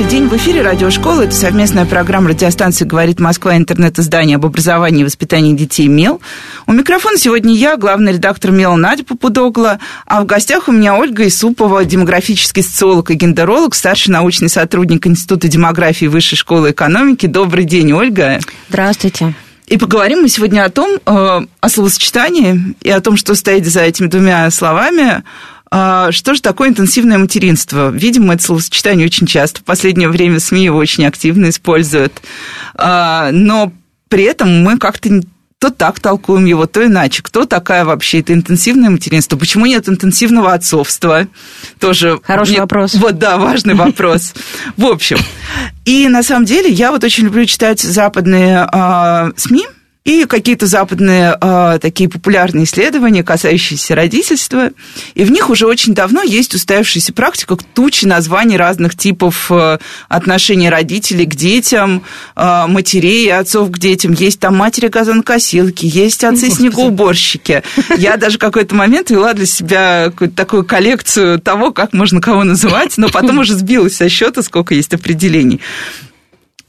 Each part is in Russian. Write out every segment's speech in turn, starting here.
Добрый день, в эфире радиошкола. Это совместная программа радиостанции «Говорит Москва» интернет-издание об образовании и воспитании детей МЕЛ. У микрофона сегодня я, главный редактор МЕЛ Надя Попудогла, а в гостях у меня Ольга Исупова, демографический социолог и гендеролог, старший научный сотрудник Института демографии Высшей школы экономики. Добрый день, Ольга. Здравствуйте. И поговорим мы сегодня о том, э, о словосочетании и о том, что стоит за этими двумя словами. Э, что же такое интенсивное материнство? Видимо, это словосочетание очень часто. В последнее время СМИ его очень активно используют. Э, но при этом мы как-то то так толкуем его, то иначе. Кто такая вообще? Это интенсивное материнство? Почему нет интенсивного отцовства? Тоже Хороший мне... вопрос. Вот, да, важный вопрос. В общем, и на самом деле я вот очень люблю читать западные э, СМИ, и какие-то западные э, такие популярные исследования, касающиеся родительства. И в них уже очень давно есть устоявшаяся практика тучи названий разных типов э, отношений родителей к детям, э, матерей и отцов к детям. Есть там матери газонокосилки, есть отцы-снегоуборщики. Я даже какой-то момент вела для себя какую-то такую коллекцию того, как можно кого называть, но потом уже сбилась со счета, сколько есть определений.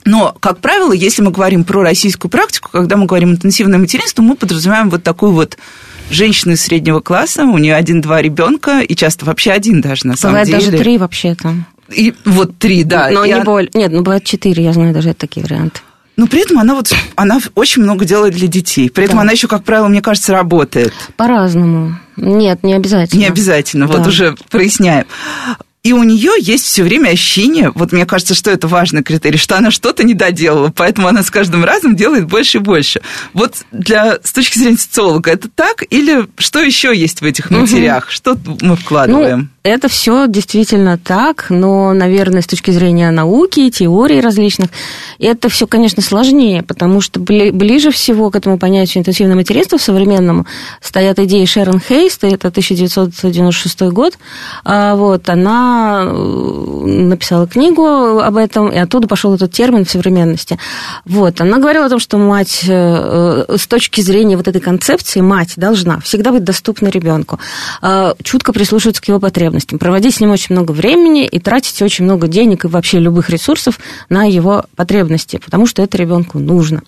Но, как правило, если мы говорим про российскую практику, когда мы говорим интенсивное материнство, мы подразумеваем вот такую вот женщину из среднего класса, у нее один-два ребенка, и часто вообще один даже, на самом бывает деле. Бывает даже три вообще-то. И вот три, да. Но и не она... более. Нет, ну бывает четыре, я знаю даже такие варианты. Но при этом она вот она очень много делает для детей. При этом да. она еще, как правило, мне кажется, работает. По-разному. Нет, не обязательно. Не обязательно, да. вот уже проясняем. И у нее есть все время ощущение, вот мне кажется, что это важный критерий, что она что-то не доделала, поэтому она с каждым разом делает больше и больше. Вот для, с точки зрения социолога это так? Или что еще есть в этих матерях? Угу. Что мы вкладываем? Ну, это все действительно так, но, наверное, с точки зрения науки, теорий различных, это все, конечно, сложнее, потому что ближе всего к этому понятию интенсивного материнства в современному стоят идеи Шерон Хейст, это 1996 год, а вот, она Э, написала книгу об этом, и оттуда пошел этот термин в современности. Вот. Она говорила о том, что мать э, с точки зрения вот этой концепции, мать должна всегда быть доступна ребенку, э, чутко прислушиваться к его потребностям, проводить с ним очень много времени и тратить очень много денег и вообще любых ресурсов на его потребности, потому что это ребенку нужно.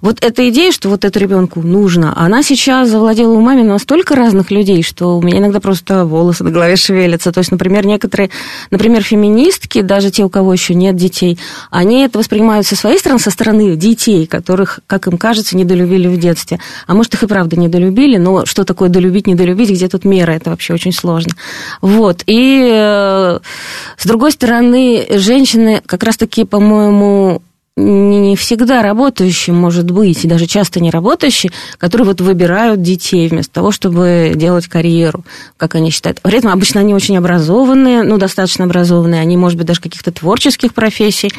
Вот эта идея, что вот это ребенку нужно, она сейчас завладела умами настолько разных людей, что у меня иногда просто волосы на голове шевелятся. То есть, например, некоторые некоторые, например, феминистки, даже те, у кого еще нет детей, они это воспринимают со своей стороны, со стороны детей, которых, как им кажется, недолюбили в детстве. А может, их и правда недолюбили, но что такое долюбить, недолюбить, где тут мера, это вообще очень сложно. Вот. И э, с другой стороны, женщины как раз-таки, по-моему, не всегда работающие, может быть, и даже часто не работающие, которые вот выбирают детей вместо того, чтобы делать карьеру, как они считают. При этом обычно они очень образованные, ну, достаточно образованные, они, может быть, даже каких-то творческих профессий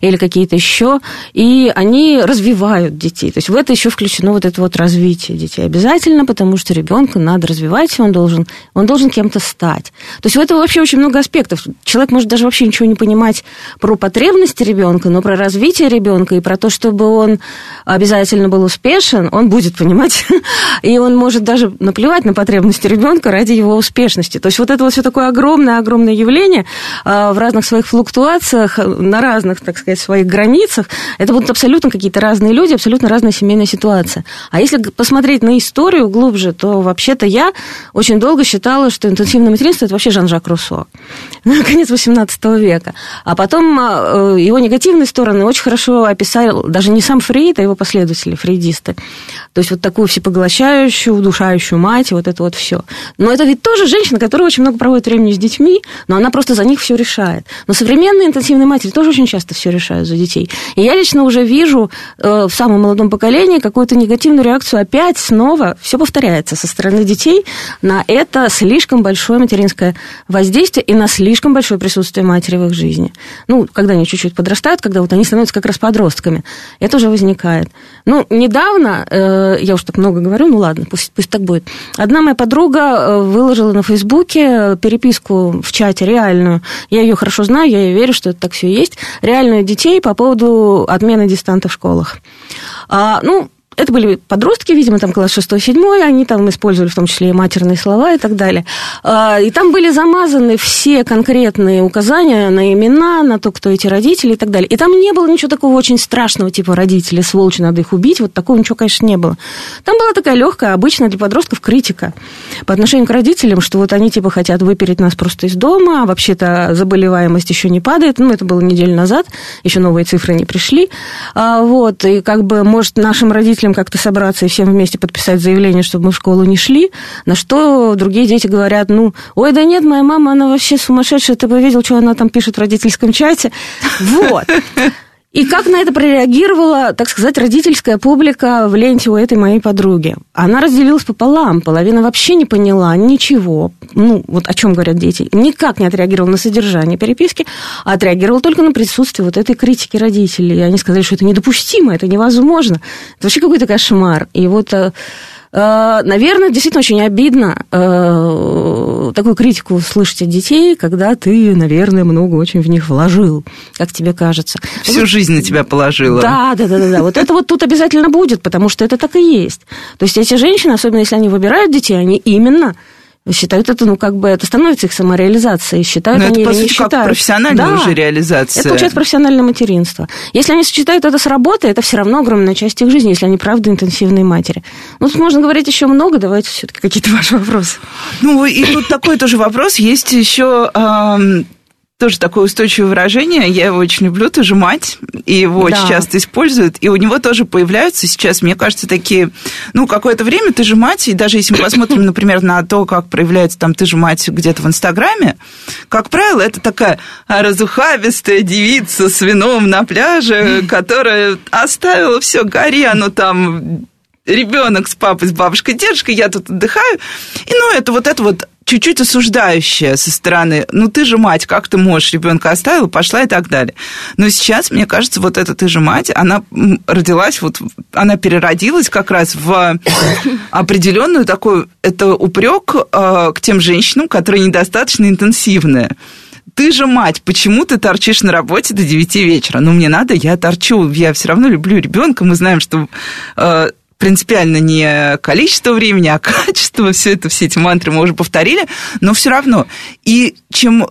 или какие-то еще, и они развивают детей. То есть в это еще включено вот это вот развитие детей обязательно, потому что ребенка надо развивать, он должен, он должен кем-то стать. То есть в этом вообще очень много аспектов. Человек может даже вообще ничего не понимать про потребности ребенка, но про развитие развитие ребенка и про то, чтобы он обязательно был успешен, он будет понимать, и он может даже наплевать на потребности ребенка ради его успешности. То есть вот это вот все такое огромное-огромное явление а, в разных своих флуктуациях, на разных, так сказать, своих границах. Это будут абсолютно какие-то разные люди, абсолютно разная семейная ситуация. А если посмотреть на историю глубже, то вообще-то я очень долго считала, что интенсивное материнство – это вообще Жан-Жак Руссо. Конец XVIII века. А потом а, э, его негативные стороны очень хорошо описал даже не сам Фрейд, а его последователи, фрейдисты. То есть вот такую всепоглощающую, удушающую мать, вот это вот все. Но это ведь тоже женщина, которая очень много проводит времени с детьми, но она просто за них все решает. Но современные интенсивные матери тоже очень часто все решают за детей. И я лично уже вижу э, в самом молодом поколении какую-то негативную реакцию опять снова, все повторяется со стороны детей на это слишком большое материнское воздействие и на слишком большое присутствие матери в их жизни. Ну, когда они чуть-чуть подрастают, когда вот они становятся как раз подростками. Это уже возникает. Ну, недавно, э, я уж так много говорю, ну ладно, пусть, пусть так будет. Одна моя подруга э, выложила на Фейсбуке переписку в чате реальную. Я ее хорошо знаю, я ей верю, что это так все есть. Реальную детей по поводу отмены дистанта в школах. А, ну, это были подростки, видимо, там класс 6-7, они там использовали в том числе и матерные слова и так далее. А, и там были замазаны все конкретные указания на имена, на то, кто эти родители и так далее. И там не было ничего такого очень страшного, типа родители, сволочи, надо их убить. Вот такого ничего, конечно, не было. Там была такая легкая, обычная для подростков критика по отношению к родителям, что вот они типа хотят выпереть нас просто из дома, а вообще-то заболеваемость еще не падает. Ну, это было неделю назад, еще новые цифры не пришли. А, вот, и как бы, может, нашим родителям родителям как-то собраться и всем вместе подписать заявление, чтобы мы в школу не шли, на что другие дети говорят, ну, ой, да нет, моя мама, она вообще сумасшедшая, ты бы видел, что она там пишет в родительском чате. Вот. И как на это прореагировала, так сказать, родительская публика в ленте у этой моей подруги? Она разделилась пополам. Половина вообще не поняла ничего. Ну, вот о чем говорят дети. Никак не отреагировала на содержание переписки, а отреагировала только на присутствие вот этой критики родителей. И они сказали, что это недопустимо, это невозможно. Это вообще какой-то кошмар. И вот э, наверное, действительно очень обидно э, такую критику слышать от детей, когда ты, наверное, много очень в них вложил, как тебе кажется. Всю вот, жизнь на тебя положила. Да, да, да, да, да. Вот это вот тут обязательно будет, потому что это так и есть. То есть эти женщины, особенно если они выбирают детей, они именно считают это, ну, как бы, это становится их самореализацией, считают Но они это, по или сути, не считают. как профессиональная да, уже реализация. Это получается профессиональное материнство. Если они сочетают это с работой, это все равно огромная часть их жизни, если они правда интенсивные матери. Ну, тут можно говорить еще много, давайте все-таки какие-то ваши вопросы. Ну, и тут такой тоже вопрос. Есть еще тоже такое устойчивое выражение, я его очень люблю, ты же мать, и его да. очень часто используют, и у него тоже появляются сейчас, мне кажется, такие, ну, какое-то время ты же мать, и даже если мы посмотрим, например, на то, как проявляется там ты же мать где-то в Инстаграме, как правило, это такая разухабистая девица с вином на пляже, которая оставила все гори, оно там ребенок с папой, с бабушкой, дедушкой, я тут отдыхаю. И, ну, это вот это вот чуть-чуть осуждающее со стороны, ну, ты же мать, как ты можешь, ребенка оставила, пошла и так далее. Но сейчас, мне кажется, вот эта ты же мать, она родилась, вот она переродилась как раз в определенную такую, это упрек э, к тем женщинам, которые недостаточно интенсивные ты же мать, почему ты торчишь на работе до 9 вечера? Ну, мне надо, я торчу, я все равно люблю ребенка, мы знаем, что э, принципиально не количество времени, а качество, все это, все эти мантры мы уже повторили, но все равно. И чем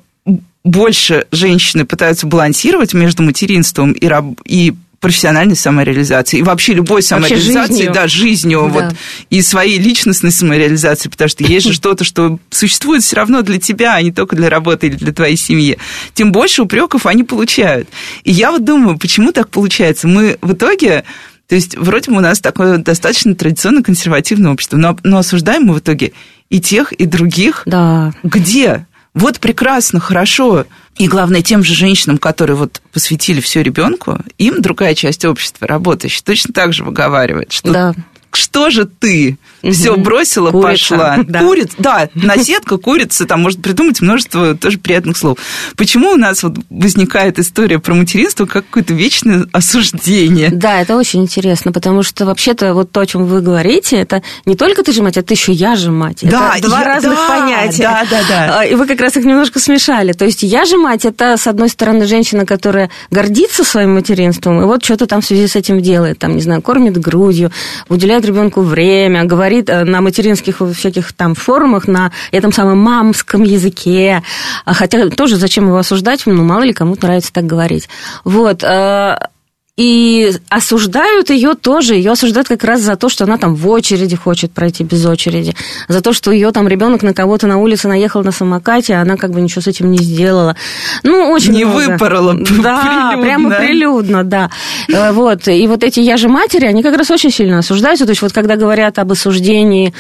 больше женщины пытаются балансировать между материнством и, раб, и профессиональной самореализацией, и вообще любой самореализацией, жизнью. да, жизнью, да. вот, и своей личностной самореализацией, потому что есть же что-то, что существует все равно для тебя, а не только для работы или для твоей семьи, тем больше упреков они получают. И я вот думаю, почему так получается? Мы в итоге то есть вроде бы у нас такое достаточно традиционно консервативное общество, но, но осуждаем мы в итоге и тех, и других. Да. Где? Вот прекрасно, хорошо. И главное, тем же женщинам, которые вот посвятили все ребенку, им другая часть общества, работающая, точно так же выговаривает, что да что же ты угу. все бросила, курица, пошла? Да. Курица, да, наседка, курица, там может придумать множество тоже приятных слов. Почему у нас вот возникает история про материнство как какое-то вечное осуждение? Да, это очень интересно, потому что вообще-то вот то, о чем вы говорите, это не только ты же мать, это еще я же мать. Да, это два я, разных да, понятия. Да, да, да. А, и вы как раз их немножко смешали. То есть я же мать, это, с одной стороны, женщина, которая гордится своим материнством, и вот что-то там в связи с этим делает, там, не знаю, кормит грудью, уделяет ребенку время, говорит э, на материнских всяких там форумах на этом самом мамском языке. Хотя тоже зачем его осуждать, ну, мало ли кому-то нравится так говорить. Вот. И осуждают ее тоже. Ее осуждают как раз за то, что она там в очереди хочет пройти без очереди. За то, что ее там ребенок на кого-то на улице наехал на самокате, а она как бы ничего с этим не сделала. Ну, очень Не много. выпорола Да, прилюдно. прямо прилюдно, да. Э, вот. И вот эти я же матери, они как раз очень сильно осуждаются. То есть вот когда говорят об осуждении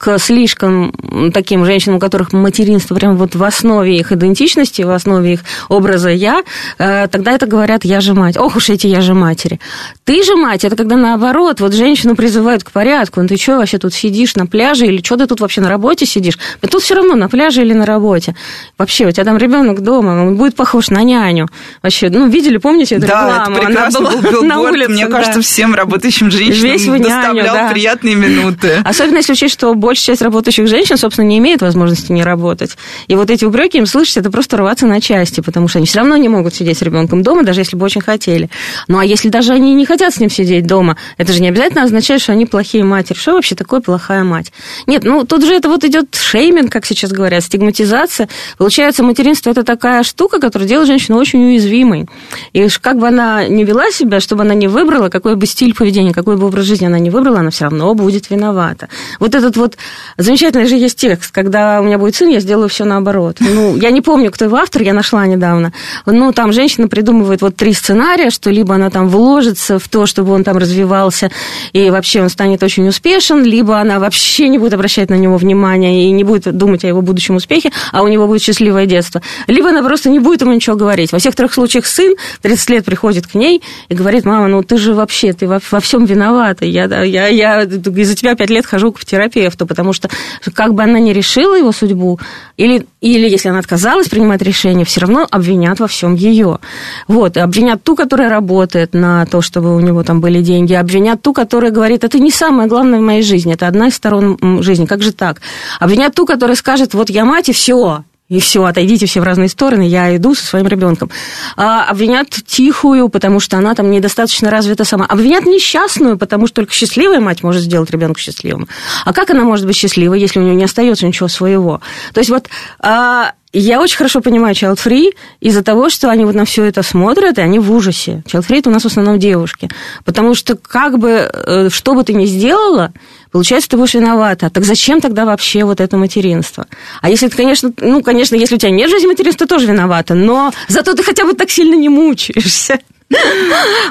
к слишком таким женщинам, у которых материнство прямо вот в основе их идентичности, в основе их образа «я», э, тогда это говорят «я же мать». Ох уж эти «я же матери». Ты же мать, это когда наоборот, вот женщину призывают к порядку. Ну ты что вообще тут сидишь на пляже или что ты тут вообще на работе сидишь? Да тут все равно на пляже или на работе. Вообще, у тебя там ребенок дома, он будет похож на няню. Вообще, ну, видели, помните эту да, рекламу? Это прекрасно Она была был на улице, мне да. кажется, всем работающим женщинам Весь доставлял няню, да. приятные минуты. Особенно если учесть, что большая часть работающих женщин, собственно, не имеет возможности не работать. И вот эти упреки им слышать, это просто рваться на части, потому что они все равно не могут сидеть с ребенком дома, даже если бы очень хотели. Ну, а если даже они не хотят с ним сидеть дома, это же не обязательно означает, что они плохие матери. Что вообще такое плохая мать? Нет, ну, тут же это вот идет шейминг, как сейчас говорят, стигматизация. Получается, материнство это такая штука, которая делает женщину очень уязвимой. И как бы она не вела себя, чтобы она не выбрала, какой бы стиль поведения, какой бы образ жизни она не выбрала, она все равно будет виновата. Вот этот вот замечательный же есть текст, когда у меня будет сын, я сделаю все наоборот. Ну, я не помню, кто его автор, я нашла недавно. Ну, там женщина придумывает вот три сценария, что либо она там вложится в то, чтобы он там развивался, и вообще он станет очень успешен, либо она вообще не будет обращать на него внимания и не будет думать о его будущем успехе, а у него будет счастливое детство. Либо она просто не будет ему ничего говорить. Во всех трех случаях сын 30 лет приходит к ней и говорит, мама, ну ты же вообще, ты во, во всем виновата. Я, я, я из-за тебя пять лет хожу к терапевту, потому что как бы она не решила его судьбу, или, или если она отказалась принимать решение, все равно обвинят во всем ее. Вот, обвинят ту, которая работает на то, чтобы у него там были деньги, обвинят ту, которая говорит, это не самое главное в моей жизни, это одна из сторон жизни, как же так? Обвинят ту, которая скажет, вот я мать, и все, и все, отойдите все в разные стороны, я иду со своим ребенком. А обвинят тихую, потому что она там недостаточно развита сама. Обвинят несчастную, потому что только счастливая мать может сделать ребенка счастливым. А как она может быть счастливой, если у нее не остается ничего своего? То есть вот а, я очень хорошо понимаю Child Free из-за того, что они вот на все это смотрят, и они в ужасе. Child Free это у нас в основном девушки. Потому что как бы, э, что бы ты ни сделала, получается, ты будешь виновата. Так зачем тогда вообще вот это материнство? А если ты, конечно, ну, конечно, если у тебя нет жизни материнства, тоже виновата, но зато ты хотя бы так сильно не мучаешься.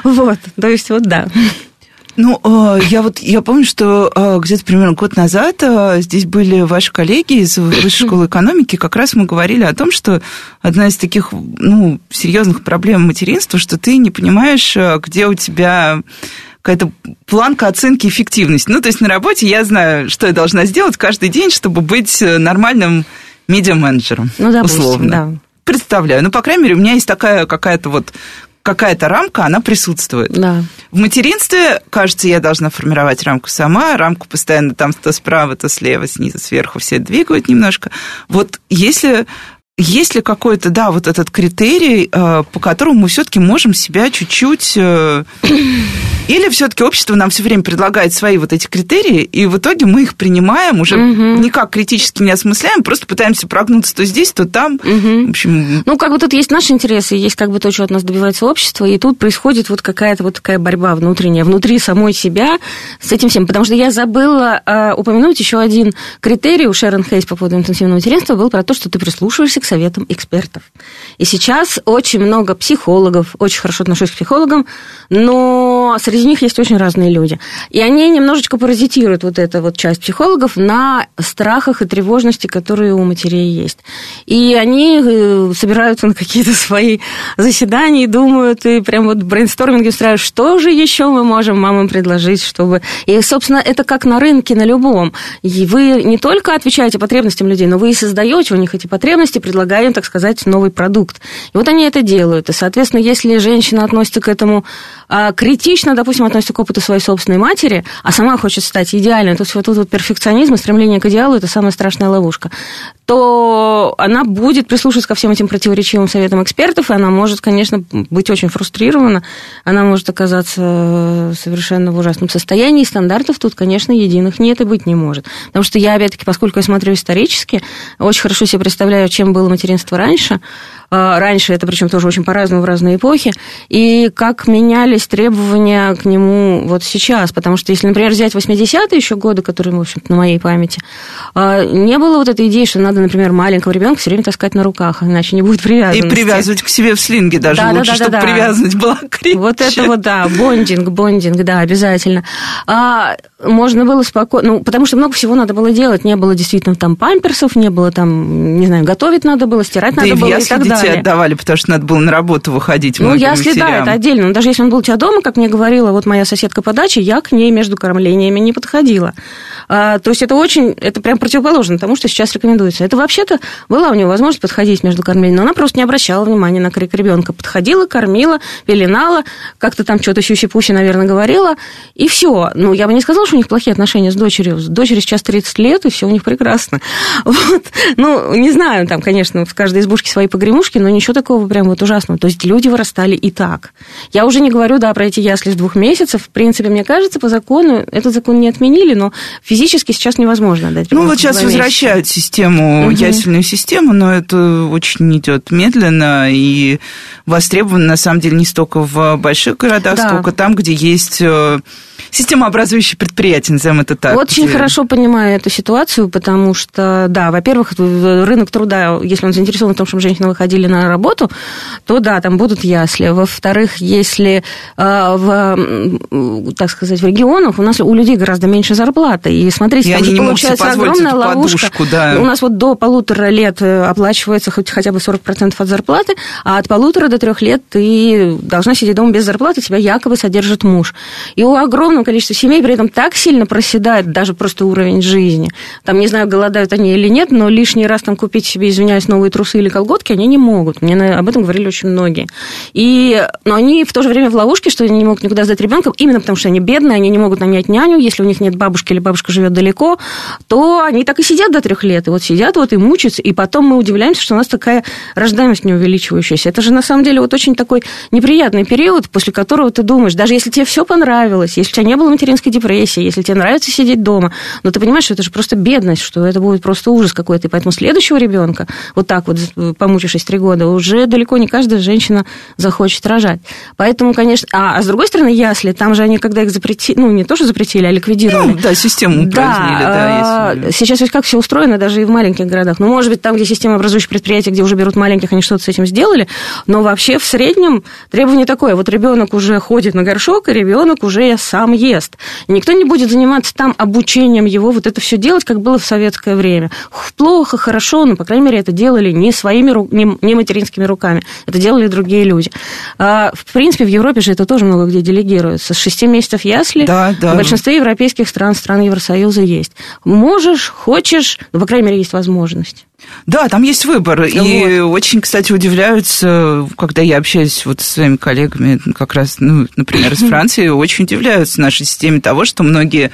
Вот, то есть вот да. Ну, а, я вот, я помню, что а, где-то примерно год назад а, здесь были ваши коллеги из Высшей школы экономики, как раз мы говорили о том, что одна из таких, ну, серьезных проблем материнства, что ты не понимаешь, где у тебя какая-то планка оценки эффективности. Ну, то есть на работе я знаю, что я должна сделать каждый день, чтобы быть нормальным медиа-менеджером. Ну, допустим, условно. да представляю. Ну, по крайней мере, у меня есть такая какая-то вот какая-то рамка, она присутствует. Да. В материнстве, кажется, я должна формировать рамку сама, рамку постоянно там то справа, то слева, снизу, сверху все двигают немножко. Вот если есть ли какой-то, да, вот этот критерий, э, по которому мы все-таки можем себя чуть-чуть... Э, или все-таки общество нам все время предлагает свои вот эти критерии, и в итоге мы их принимаем, уже угу. никак критически не осмысляем, просто пытаемся прогнуться то здесь, то там. Угу. В общем... Ну, как бы тут есть наши интересы, есть как бы то, что от нас добивается общество, и тут происходит вот какая-то вот такая борьба внутренняя, внутри самой себя с этим всем. Потому что я забыла э, упомянуть еще один критерий у Шерон Хейс по поводу интенсивного материнства был про то, что ты прислушиваешься к советам экспертов. И сейчас очень много психологов, очень хорошо отношусь к психологам, но среди них есть очень разные люди. И они немножечко паразитируют вот эту вот часть психологов на страхах и тревожности, которые у матерей есть. И они э, собираются на какие-то свои заседания и думают, и прям вот брейнсторминги устраивают, что же еще мы можем мамам предложить, чтобы... И, собственно, это как на рынке, на любом. И вы не только отвечаете потребностям людей, но вы и создаете у них эти потребности, предлагая им, так сказать, новый продукт. И вот они это делают. И, соответственно, если женщина относится к этому а, критично, допустим, относится к опыту своей собственной матери, а сама хочет стать идеальной, то есть вот тут вот перфекционизм и стремление к идеалу – это самая страшная ловушка, то она будет прислушиваться ко всем этим противоречивым советам экспертов, и она может, конечно, быть очень фрустрирована, она может оказаться совершенно в ужасном состоянии, и стандартов тут, конечно, единых нет и быть не может. Потому что я, опять-таки, поскольку я смотрю исторически, очень хорошо себе представляю, чем было материнство раньше, раньше, это причем тоже очень по-разному в разные эпохи, и как менялись требования к нему вот сейчас. Потому что если, например, взять 80-е еще годы, которые, в общем на моей памяти, а, не было вот этой идеи, что надо например, маленького ребенка все время таскать на руках, иначе не будет привязанности. И привязывать к себе в слинге даже да, лучше, да, да, чтобы да, привязанность была крепче. Вот это вот, да, бондинг, бондинг, да, обязательно. А, можно было спокойно, ну, потому что много всего надо было делать, не было действительно там памперсов, не было там, не знаю, готовить надо было, стирать да надо было и так детей отдавали, потому что надо было на работу выходить Ну, матерям. да, это отдельно, но даже если он был у тебя дома, как мне говорила вот моя соседка по даче, я к ней между кормлениями не подходила. А, то есть это очень, это прям противоположно тому, что сейчас рекомендуется. Это вообще-то была у нее возможность подходить между кормлениями, но она просто не обращала внимания на крик ребенка. Подходила, кормила, пеленала, как-то там что-то щущи-пущи, наверное, говорила, и все. Ну, я бы не сказала, что у них плохие отношения с дочерью. С дочерью сейчас 30 лет, и все у них прекрасно. Вот. Ну, не знаю, там, конечно, в каждой избушке свои погремушки, но ничего такого прям вот ужасного. То есть люди вырастали и так. Я уже не говорю, да, про эти ясли с двух месяцев. В принципе, мне кажется, по закону, этот закон не отменили, но физически сейчас невозможно дать Ну, вот сейчас возвращают систему, угу. ясельную систему, но это очень идет медленно и востребовано, на самом деле, не столько в больших городах, да. сколько там, где есть э, системообразующие предприятия, назовем это так. Очень где... хорошо понимаю эту ситуацию, потому что, да, во-первых, рынок труда, если он заинтересован в том, чтобы женщины выходили на работу, то да, там будут ясли. Во-вторых, если э, в, так сказать, в регионах у нас у людей гораздо меньше зарплаты. И смотрите, и там же получается огромная ловушка. Подушку, да. У нас вот до полутора лет э, оплачивается хоть, хотя бы 40% от зарплаты, а от полутора до трех лет ты должна сидеть дома без зарплаты, тебя якобы содержит муж. И у огромного огромном количестве семей при этом так сильно проседает даже просто уровень жизни. Там, не знаю, голодают они или нет, но лишний раз там купить себе, извиняюсь, новые трусы или колготки они не могут. Мне об этом говорили очень многие. И, но они в то же время в ловушке, что они не могут никуда сдать ребенка, именно потому что они бедные, они не могут нанять няню, если у них нет бабушки или бабушка живет далеко, то они так и сидят до трех лет. И вот сидят вот и мучаются, и потом мы удивляемся, что у нас такая рождаемость не увеличивающаяся. Это же на самом деле вот очень такой неприятный период, после которого ты думаешь, даже если тебе все понравилось, если у тебя не было материнской депрессии, если тебе нравится сидеть дома, но ты понимаешь, что это же просто бедность, что это будет просто ужас какой-то. И поэтому следующего ребенка, вот так вот, помучившись три года, уже далеко не каждая женщина захочет рожать. Поэтому, конечно... А, а с другой стороны, ясли, там же они, когда их запретили, ну, не тоже запретили, а ликвидировали. Ну, да, систему упразднили, да. да если... Сейчас ведь как все устроено, даже и в маленьких городах. Ну, может быть, там, где система образующих предприятий, где уже берут маленьких, они что-то с этим сделали, но вообще в среднем требование такое. Вот ребенок уже ходит на горшок, и ребенок уже сам ест. Никто не будет заниматься там обучением его, вот это все делать, как было в советское время. Плохо, хорошо, но, по крайней мере, это делали не своими, не материнскими руками, это делали другие люди. А, в принципе, в Европе же это тоже много где делегируется. С 6 месяцев ясли да, да. в большинстве европейских стран, стран Евросоюза есть. Можешь, хочешь, но, по крайней мере, есть возможность. Да, там есть выбор. Вот. И очень, кстати, удивляются, когда я общаюсь вот со своими коллегами, как раз, ну, например, из Франции, очень удивляются нашей системе того, что многие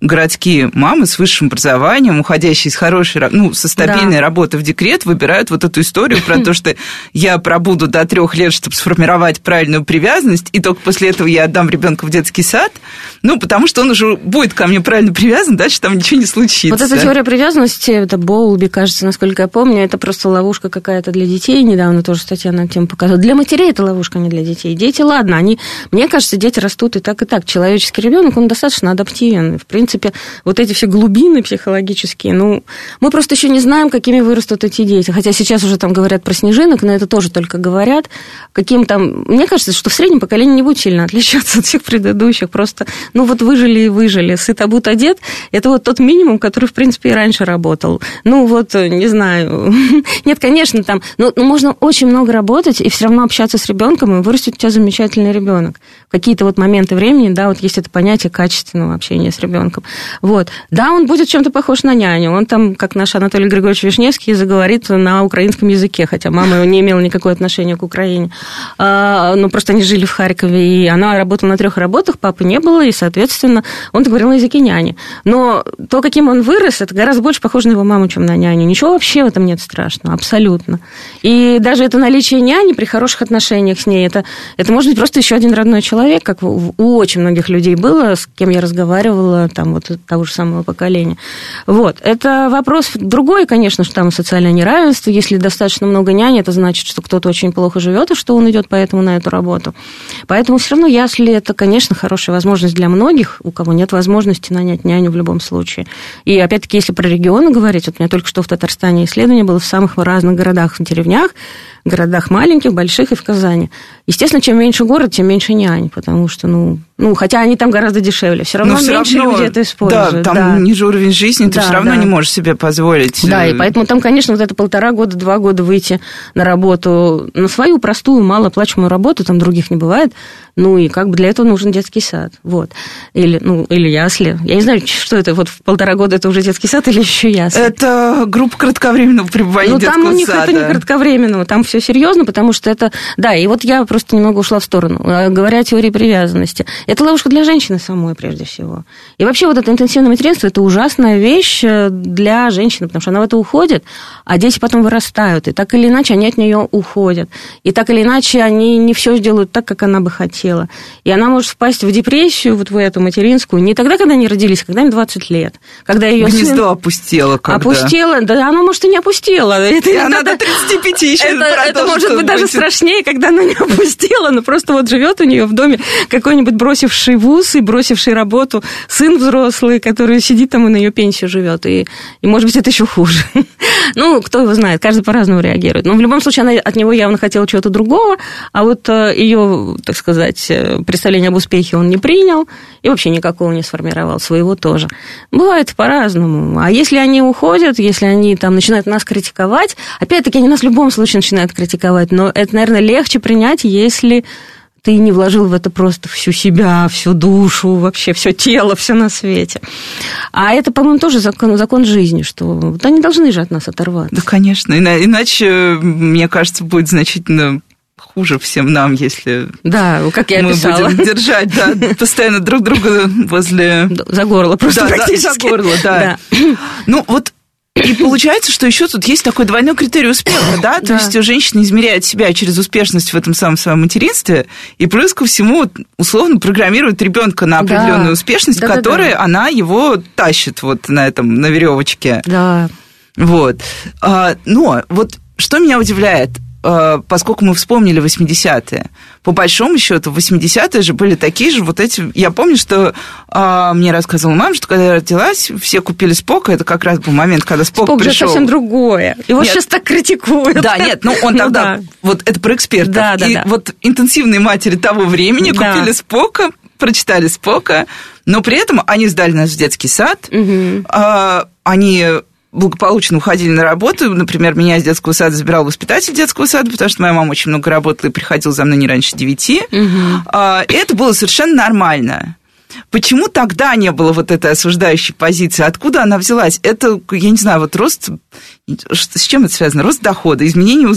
городские мамы с высшим образованием, уходящие из хорошей, ну, со стабильной да. работы в декрет, выбирают вот эту историю про то, что я пробуду до трех лет, чтобы сформировать правильную привязанность, и только после этого я отдам ребенка в детский сад, ну, потому что он уже будет ко мне правильно привязан, дальше там ничего не случится. Вот эта теория привязанности, это Боулби, кажется, насколько я помню, это просто ловушка какая-то для детей, недавно тоже статья на тему показывала. Для матерей это ловушка, а не для детей. Дети, ладно, они, мне кажется, дети растут и так, и так. Человеческий ребенок, он достаточно адаптивен. В принципе, принципе, вот эти все глубины психологические, ну, мы просто еще не знаем, какими вырастут эти дети. Хотя сейчас уже там говорят про снежинок, но это тоже только говорят. Каким там... Мне кажется, что в среднем поколение не будет сильно отличаться от всех предыдущих. Просто, ну, вот выжили и выжили. Сыт, обут, одет. Это вот тот минимум, который, в принципе, и раньше работал. Ну, вот, не знаю. Нет, конечно, там... Но, но можно очень много работать и все равно общаться с ребенком, и вырастет у тебя замечательный ребенок. Какие-то вот моменты времени, да, вот есть это понятие качественного общения с ребенком ребенком. Вот. Да, он будет чем-то похож на няню. Он там, как наш Анатолий Григорьевич Вишневский, заговорит на украинском языке, хотя мама не имела никакого отношения к Украине. А, ну, просто они жили в Харькове, и она работала на трех работах, папы не было, и, соответственно, он говорил на языке няни. Но то, каким он вырос, это гораздо больше похоже на его маму, чем на няню. Ничего вообще в этом нет страшного, абсолютно. И даже это наличие няни при хороших отношениях с ней, это, это может быть просто еще один родной человек, как у очень многих людей было, с кем я разговаривала, там, там вот того же самого поколения. Вот. Это вопрос другой, конечно, что там социальное неравенство. Если достаточно много няни, это значит, что кто-то очень плохо живет, и что он идет поэтому на эту работу. Поэтому все равно ясли это, конечно, хорошая возможность для многих, у кого нет возможности нанять няню в любом случае. И опять-таки, если про регионы говорить, вот у меня только что в Татарстане исследование было в самых разных городах, в деревнях, городах маленьких, больших и в Казани. Естественно, чем меньше город, тем меньше нянь, потому что, ну, ну хотя они там гораздо дешевле, все равно все меньше равно, люди это используют. Да, там да. ниже уровень жизни, ты да, все равно да. не можешь себе позволить. Да, и поэтому там, конечно, вот это полтора года, два года выйти на работу, на свою простую, малооплачиваемую работу, там других не бывает, ну и как бы для этого нужен детский сад, вот. Или, ну, или ясли. Я не знаю, что это, вот в полтора года это уже детский сад или еще ясли? Это группа кратковременного пребывания ну, там у них сада. это не кратковременного, там все серьезно, потому что это... Да, и вот я просто немного ушла в сторону. А, говоря о теории привязанности. Это ловушка для женщины самой, прежде всего. И вообще вот это интенсивное материнство – это ужасная вещь э, для женщины, потому что она в это уходит, а дети потом вырастают, и так или иначе они от нее уходят. И так или иначе они не все сделают так, как она бы хотела. И она может впасть в депрессию, вот в эту материнскую, не тогда, когда они родились, а когда им 20 лет. Когда ее Гнездо сын... опустело когда. Опустело, да, оно, может, и не опустело. Это, и она до 35 еще это, это может быть даже страшнее, когда она не опустила, но просто вот живет у нее в доме какой-нибудь бросивший вуз и бросивший работу сын взрослый, который сидит там и на ее пенсию живет. И, и может быть, это еще хуже. Ну, кто его знает, каждый по-разному реагирует. Но в любом случае, она от него явно хотела чего-то другого, а вот э, ее, так сказать, э, представление об успехе он не принял и вообще никакого не сформировал, своего тоже. Бывает по-разному. А если они уходят, если они там начинают нас критиковать, опять-таки они нас в любом случае начинают критиковать, но это, наверное, легче принять, если ты не вложил в это просто всю себя, всю душу, вообще все тело, все на свете. А это, по-моему, тоже закон, закон жизни, что вот они должны же от нас оторваться. Да, конечно. Иначе, мне кажется, будет значительно хуже всем нам, если да, как я мы писала. будем держать да, постоянно друг друга возле... За горло просто да, да, за горло, да. да. Ну, вот и получается, что еще тут есть такой двойной критерий успеха, да? То да. есть женщина измеряет себя через успешность в этом самом своем материнстве, и плюс ко всему условно программирует ребенка на определенную да. успешность, да, которой да, да. она его тащит вот на этом, на веревочке. Да. Вот. А, но вот что меня удивляет, Э, поскольку мы вспомнили 80-е, по большому счету, 80-е же были такие же вот эти... Я помню, что а, мне рассказывала мама, что когда я родилась, все купили Спока, это как раз был момент, когда Спок, Спок пришел. же совсем другое. Его нет. сейчас так критикуют. Да, нет, ну он ну, тогда... Да. Вот это про экспертов. Да, да, И да. вот интенсивные матери того времени да. купили Спока, прочитали Спока, но при этом они сдали нас в детский сад, угу. они благополучно уходили на работу. Например, меня из детского сада забирал воспитатель детского сада, потому что моя мама очень много работала и приходила за мной не раньше девяти. Угу. И это было совершенно нормально. Почему тогда не было вот этой осуждающей позиции? Откуда она взялась? Это, я не знаю, вот рост... С чем это связано? Рост дохода, изменение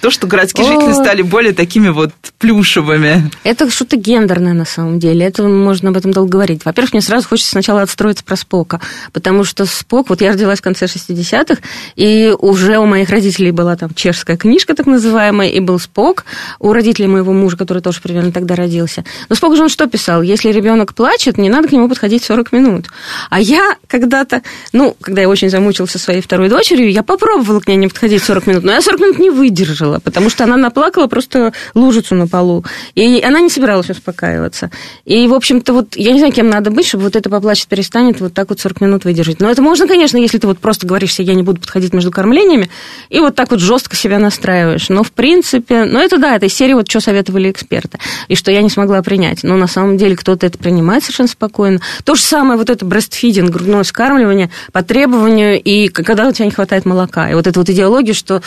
то, что городские О. жители стали более такими вот плюшевыми. Это что-то гендерное на самом деле. Это можно об этом долго говорить. Во-первых, мне сразу хочется сначала отстроиться про Спока, потому что Спок, вот я родилась в конце 60-х, и уже у моих родителей была там чешская книжка так называемая, и был Спок. У родителей моего мужа, который тоже примерно тогда родился. Но Спок же он что писал? Если ребенок плачет, не надо к нему подходить 40 минут. А я когда-то, ну, когда я очень замучился своей второй дочерью, я попробовала к ней не подходить 40 минут, но я 40 минут не выдержала выдержала, потому что она наплакала просто лужицу на полу. И она не собиралась успокаиваться. И, в общем-то, вот я не знаю, кем надо быть, чтобы вот это поплачет перестанет вот так вот 40 минут выдержать. Но это можно, конечно, если ты вот просто говоришь себе, я не буду подходить между кормлениями, и вот так вот жестко себя настраиваешь. Но, в принципе, ну, это да, это из серии вот что советовали эксперты, и что я не смогла принять. Но на самом деле кто-то это принимает совершенно спокойно. То же самое вот это брестфидинг, грудное скармливание по требованию, и когда у тебя не хватает молока. И вот эта вот идеология, что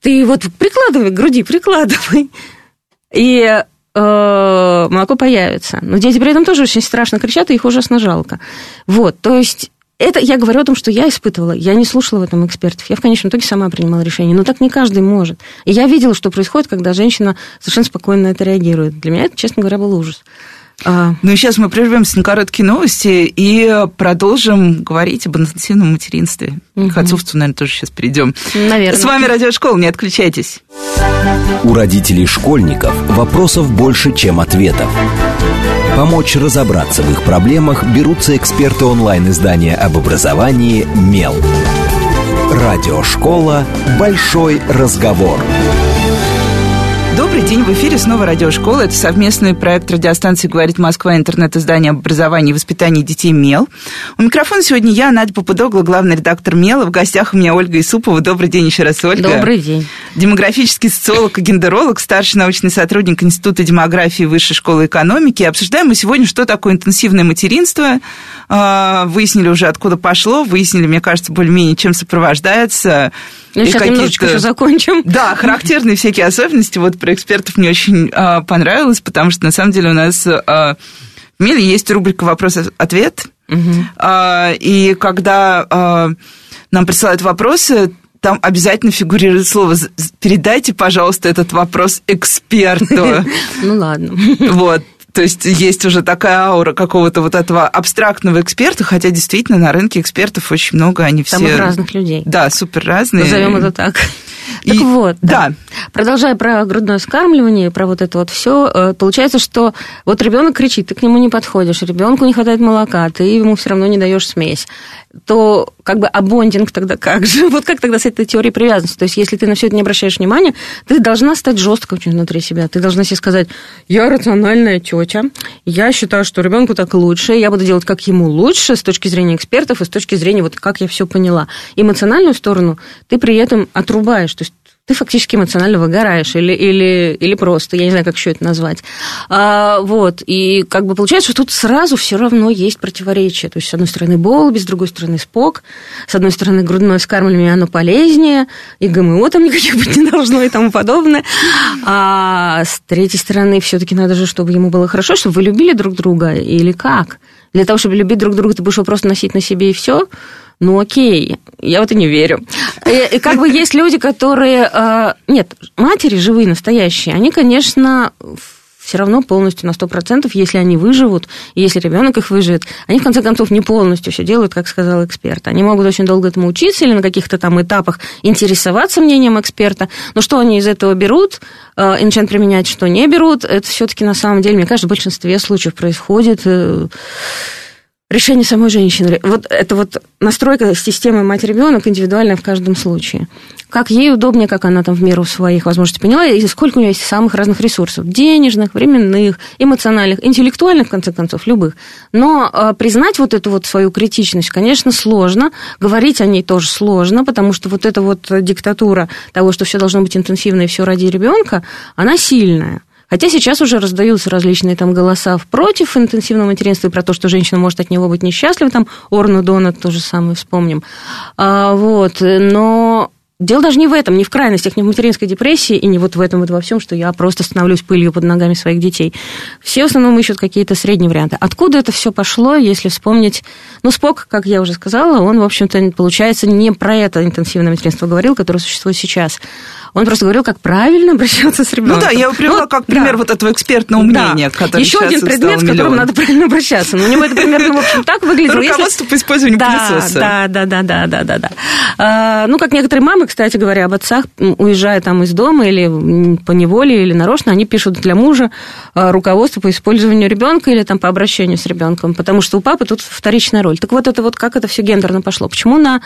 ты вот прикладывай к груди, прикладывай. И э, молоко появится. Но дети при этом тоже очень страшно кричат, и их ужасно жалко. Вот, то есть это я говорю о том, что я испытывала. Я не слушала в этом экспертов. Я в конечном итоге сама принимала решение. Но так не каждый может. И я видела, что происходит, когда женщина совершенно спокойно на это реагирует. Для меня это, честно говоря, был ужас. А... Ну и сейчас мы прервемся на короткие новости и продолжим говорить об интенсивном материнстве. Угу. К отцовству, наверное, тоже сейчас перейдем. Наверное. С вами Радиошкола, не отключайтесь. У родителей школьников вопросов больше, чем ответов. Помочь разобраться в их проблемах берутся эксперты онлайн-издания об образовании «Мел». Радиошкола «Большой разговор». День, в эфире снова радиошкола. Это совместный проект радиостанции «Говорит Москва», интернет-издание об образовании и воспитании детей «МЕЛ». У микрофона сегодня я, Надя Попудогла, главный редактор «МЕЛа». В гостях у меня Ольга Исупова. Добрый день еще раз, Ольга. Добрый день. Демографический социолог и гендеролог, старший научный сотрудник Института демографии Высшей школы экономики. Обсуждаем мы сегодня, что такое интенсивное материнство. А, выяснили уже, откуда пошло. Выяснили, мне кажется, более-менее, чем сопровождается. Ну, сейчас немножечко еще закончим. Да, характерные всякие особенности. Вот про экспертов мне очень а, понравилось, потому что, на самом деле, у нас а, в мире есть рубрика «Вопрос-ответ». Угу. А, и когда а, нам присылают вопросы, там обязательно фигурирует слово «передайте, пожалуйста, этот вопрос эксперту». Ну, ладно. Вот. То есть есть уже такая аура какого-то вот этого абстрактного эксперта, хотя действительно на рынке экспертов очень много, они все... Самых разных людей. Да, супер разные. Назовем это так. И... Так вот, да. да. Продолжая про грудное скармливание, про вот это вот все, э, получается, что вот ребенок кричит, ты к нему не подходишь, ребенку не хватает молока, ты ему все равно не даешь смесь то как бы а бондинг тогда как же? Вот как тогда с этой теорией привязанности? То есть, если ты на все это не обращаешь внимания, ты должна стать жесткой очень внутри себя. Ты должна себе сказать, я рациональная тетя, я считаю, что ребенку так лучше, я буду делать как ему лучше с точки зрения экспертов и с точки зрения вот как я все поняла. Эмоциональную сторону ты при этом отрубаешь. То есть ты фактически эмоционально выгораешь или, или, или просто, я не знаю, как еще это назвать. А, вот, и как бы получается, что тут сразу все равно есть противоречие. То есть, с одной стороны, Болби, с другой стороны, Спок, с одной стороны, грудное скармливание, оно полезнее, и ГМО там никаких быть не должно и тому подобное. А с третьей стороны, все-таки надо же, чтобы ему было хорошо, чтобы вы любили друг друга, или как? Для того, чтобы любить друг друга, ты будешь его просто носить на себе и все ну окей, я в это не верю. И, и как бы есть люди, которые... Э, нет, матери живые, настоящие, они, конечно, все равно полностью на 100%, если они выживут, и если ребенок их выживет, они, в конце концов, не полностью все делают, как сказал эксперт. Они могут очень долго этому учиться или на каких-то там этапах интересоваться мнением эксперта, но что они из этого берут э, и начинают применять, что не берут, это все-таки на самом деле, мне кажется, в большинстве случаев происходит э, решение самой женщины. Вот это вот настройка системы мать-ребенок индивидуальная в каждом случае. Как ей удобнее, как она там в меру своих возможностей поняла, и сколько у нее есть самых разных ресурсов. Денежных, временных, эмоциональных, интеллектуальных, в конце концов, любых. Но э, признать вот эту вот свою критичность, конечно, сложно. Говорить о ней тоже сложно, потому что вот эта вот диктатура того, что все должно быть интенсивно и все ради ребенка, она сильная. Хотя сейчас уже раздаются различные там голоса против интенсивного материнства и про то, что женщина может от него быть несчастлива, там Орну Донат то же самое вспомним. А, вот, но Дело даже не в этом, не в крайностях, не в материнской депрессии, и не вот в этом вот во всем, что я просто становлюсь пылью под ногами своих детей. Все в основном ищут какие-то средние варианты. Откуда это все пошло, если вспомнить... Ну, Спок, как я уже сказала, он, в общем-то, получается, не про это интенсивное материнство говорил, которое существует сейчас, он просто говорил, как правильно обращаться с ребенком. Ну да, я его привела ну, как пример да. вот этого экспертного мнения, да. который Еще один предмет, с которым надо правильно обращаться. Но у него это примерно, в общем, так выглядит. Руководство по использованию пылесоса. Да, да, да, да, да, да, да. А, ну, как некоторые мамы, кстати говоря, об отцах, уезжая там из дома или по неволе, или нарочно, они пишут для мужа а, руководство по использованию ребенка или там по обращению с ребенком, потому что у папы тут вторичная роль. Так вот это вот как это все гендерно пошло. Почему на...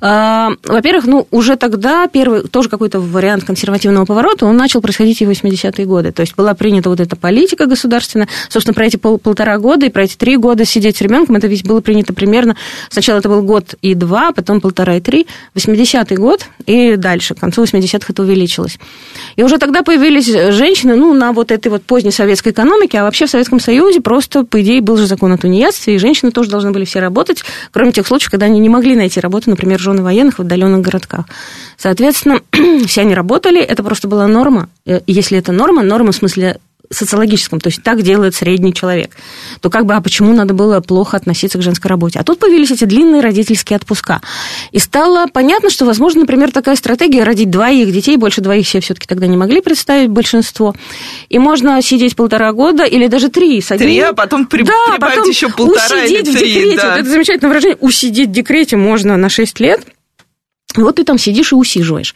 А, во-первых, ну, уже тогда первый, тоже какой-то вариант вариант консервативного поворота, он начал происходить и в 80-е годы. То есть была принята вот эта политика государственная. Собственно, про эти пол, полтора года и про эти три года сидеть с ребенком, это ведь было принято примерно... Сначала это был год и два, потом полтора и три. 80-й год и дальше, к концу 80-х это увеличилось. И уже тогда появились женщины, ну, на вот этой вот поздней советской экономике, а вообще в Советском Союзе просто, по идее, был же закон о тунеядстве, и женщины тоже должны были все работать, кроме тех случаев, когда они не могли найти работу, например, жены военных в отдаленных городках. Соответственно, все они работали, это просто была норма. Если это норма, норма в смысле социологическом, то есть так делает средний человек, то как бы, а почему надо было плохо относиться к женской работе? А тут появились эти длинные родительские отпуска. И стало понятно, что, возможно, например, такая стратегия родить двоих детей, больше двоих все все-таки тогда не могли представить большинство. И можно сидеть полтора года или даже три с одним. Три, а потом при... да, прибавить потом еще полтора усидеть или три. в декрете. Да. Вот это замечательное выражение. Усидеть в декрете можно на 6 лет Вот ты там сидишь и усиживаешь.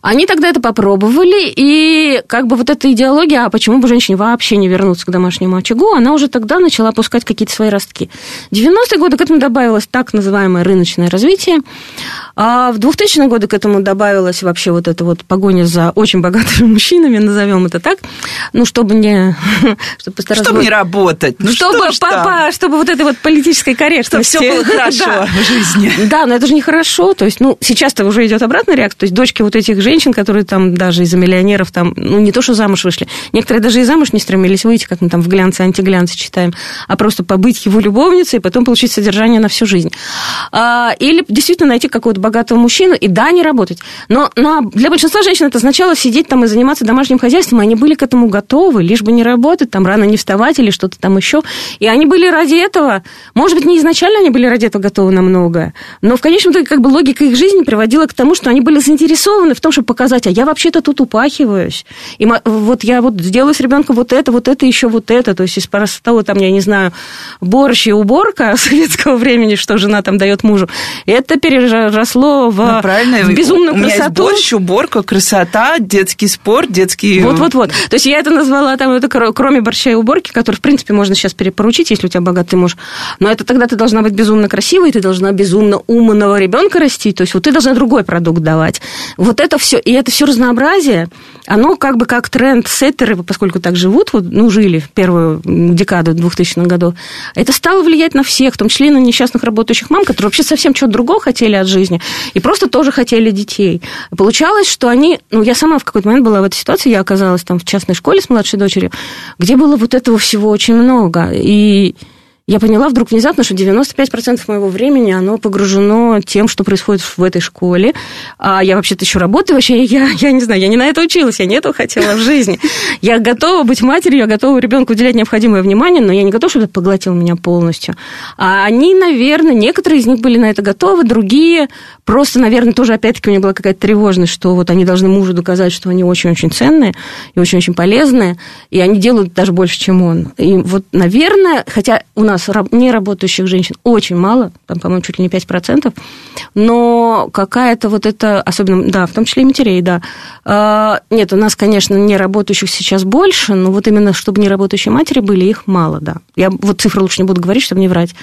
Они тогда это попробовали, и как бы вот эта идеология, а почему бы женщине вообще не вернуться к домашнему очагу, она уже тогда начала пускать какие-то свои ростки. В 90-е годы к этому добавилось так называемое рыночное развитие, а в 2000-е годы к этому добавилась вообще вот эта вот погоня за очень богатыми мужчинами, назовем это так, ну, чтобы не... Чтобы, постараться... чтобы не работать. Ну, чтобы, что папа, чтобы вот этой вот политической корректности. Чтобы все было хорошо да. в жизни. Да, но это же нехорошо. То есть, ну, сейчас часто уже идет обратная реакция. То есть дочки вот этих женщин, которые там даже из-за миллионеров там, ну, не то, что замуж вышли, некоторые даже и замуж не стремились выйти, как мы там в глянце, антиглянце читаем, а просто побыть его любовницей и потом получить содержание на всю жизнь. А, или действительно найти какого-то богатого мужчину и, да, не работать. Но на, для большинства женщин это означало сидеть там и заниматься домашним хозяйством, и они были к этому готовы, лишь бы не работать, там рано не вставать или что-то там еще. И они были ради этого, может быть, не изначально они были ради этого готовы на многое, но в конечном итоге как бы логика их жизни приводила приводило к тому, что они были заинтересованы в том, чтобы показать, а я вообще-то тут упахиваюсь. И вот я вот сделаю с ребенком вот это, вот это, еще вот это. То есть из того, там, я не знаю, борщ и уборка советского времени, что жена там дает мужу, это переросло в, ну, правильно. в безумную У красоту. меня есть борщ, уборка, красота, детский спорт, детский... Вот-вот-вот. То есть я это назвала там, это кроме борща и уборки, который, в принципе, можно сейчас перепоручить, если у тебя богатый муж. Но это тогда ты должна быть безумно красивой, ты должна безумно умного ребенка расти. То есть вот ты должна другой продукт давать. Вот это все, и это все разнообразие, оно как бы как тренд-сеттеры, поскольку так живут, вот, ну, жили в первую декаду 2000-х годов, это стало влиять на всех, в том числе и на несчастных работающих мам, которые вообще совсем чего-то другого хотели от жизни, и просто тоже хотели детей. Получалось, что они, ну, я сама в какой-то момент была в этой ситуации, я оказалась там в частной школе с младшей дочерью, где было вот этого всего очень много, и я поняла вдруг внезапно, что 95% моего времени, оно погружено тем, что происходит в этой школе. А я вообще-то еще работаю, вообще я, я не знаю, я не на это училась, я не этого хотела в жизни. Я готова быть матерью, я готова ребенку уделять необходимое внимание, но я не готова, чтобы это поглотил меня полностью. А они, наверное, некоторые из них были на это готовы, другие просто, наверное, тоже, опять-таки, у меня была какая-то тревожность, что вот они должны мужу доказать, что они очень-очень ценные и очень-очень полезные, и они делают даже больше, чем он. И вот, наверное, хотя у нас нас неработающих женщин очень мало, там, по-моему, чуть ли не 5%, но какая-то вот это, особенно, да, в том числе и матерей, да. А, нет, у нас, конечно, неработающих сейчас больше, но вот именно, чтобы неработающие матери были, их мало, да. Я вот цифры лучше не буду говорить, чтобы не врать.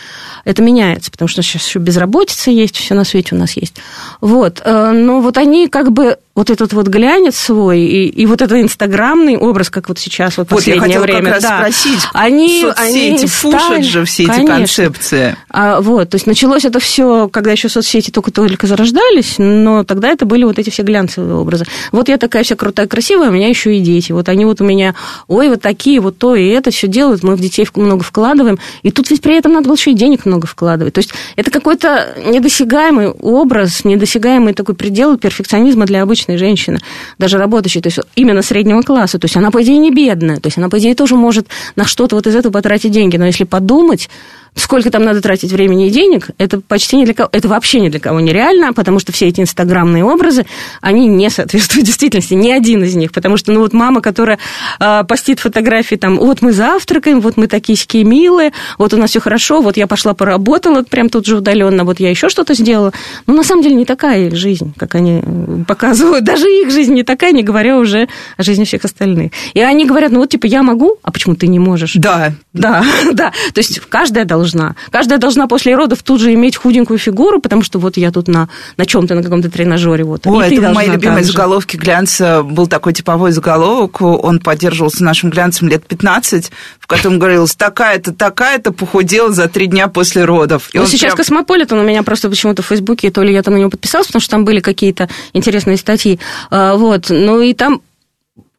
Это меняется, потому что сейчас еще безработица есть, все на свете у нас есть. Вот, э, но вот они как бы вот этот вот глянец свой и, и вот этот инстаграмный образ, как вот сейчас вот, вот последнее я время. Как раз да. спросить, они, соцсети они пушат стали, же все конечно. эти концепции. А, вот, то есть началось это все, когда еще соцсети только-только зарождались, но тогда это были вот эти все глянцевые образы. Вот я такая вся крутая, красивая, у меня еще и дети. Вот они вот у меня, ой, вот такие, вот то и это все делают, мы в детей много вкладываем, и тут ведь при этом надо было еще и денег много вкладывать. То есть это какой-то недосягаемый образ, недосягаемый такой предел перфекционизма для обычных обычной женщины, даже работающей, то есть именно среднего класса, то есть она, по идее, не бедная, то есть она, по идее, тоже может на что-то вот из этого потратить деньги, но если подумать, сколько там надо тратить времени и денег, это почти не для кого, это вообще ни для кого нереально, потому что все эти инстаграмные образы, они не соответствуют действительности, ни один из них, потому что, ну, вот мама, которая э, постит фотографии, там, вот мы завтракаем, вот мы такие милые, вот у нас все хорошо, вот я пошла поработала прям тут же удаленно, вот я еще что-то сделала, ну, на самом деле, не такая их жизнь, как они показывают, даже их жизнь не такая, не говоря уже о жизни всех остальных. И они говорят, ну, вот, типа, я могу, а почему ты не можешь? Да. Да, да, то есть каждая должна должна. Каждая должна после родов тут же иметь худенькую фигуру, потому что вот я тут на, на чем-то, на каком-то тренажере. Вот. О, это мои любимые заголовки глянца. Был такой типовой заголовок, он поддерживался нашим глянцем лет 15, в котором говорилось, такая-то, такая-то похудела за три дня после родов. И ну, сейчас прям... Космополитен у меня просто почему-то в Фейсбуке, то ли я там на него подписалась, потому что там были какие-то интересные статьи. А, вот. Ну и там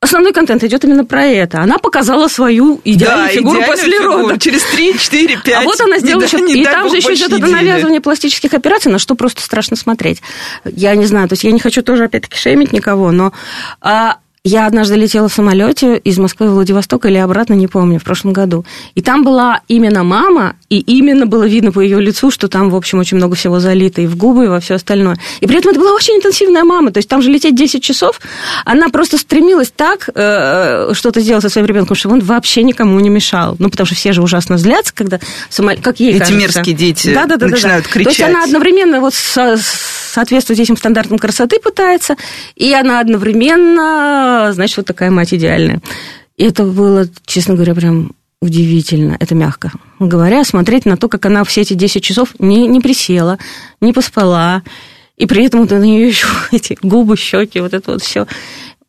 основной контент идет именно про это. Она показала свою идеальную да, фигуру после фигуру. рода. Через 3, 4, 5. А вот она сделала еще... И там же еще идет это навязывание пластических операций, на что просто страшно смотреть. Я не знаю, то есть я не хочу тоже, опять-таки, шеймить никого, но... А, я однажды летела в самолете из Москвы в Владивосток или обратно, не помню, в прошлом году. И там была именно мама И именно было видно по ее лицу, что там, в общем, очень много всего залито и в губы, и во все остальное. И при этом это была очень интенсивная мама. То есть там же лететь 10 часов, она просто стремилась так э, что-то сделать со своим ребенком, чтобы он вообще никому не мешал. Ну, потому что все же ужасно злятся, когда самолет, как ей Эти кажется. мерзкие дети да, да, да, начинают да, да. кричать. То есть она одновременно вот со- соответствовать этим стандартам красоты пытается, и она одновременно, значит, вот такая мать идеальная. И это было, честно говоря, прям удивительно, это мягко говоря, смотреть на то, как она все эти 10 часов не, не присела, не поспала, и при этом вот на нее еще эти губы, щеки, вот это вот все.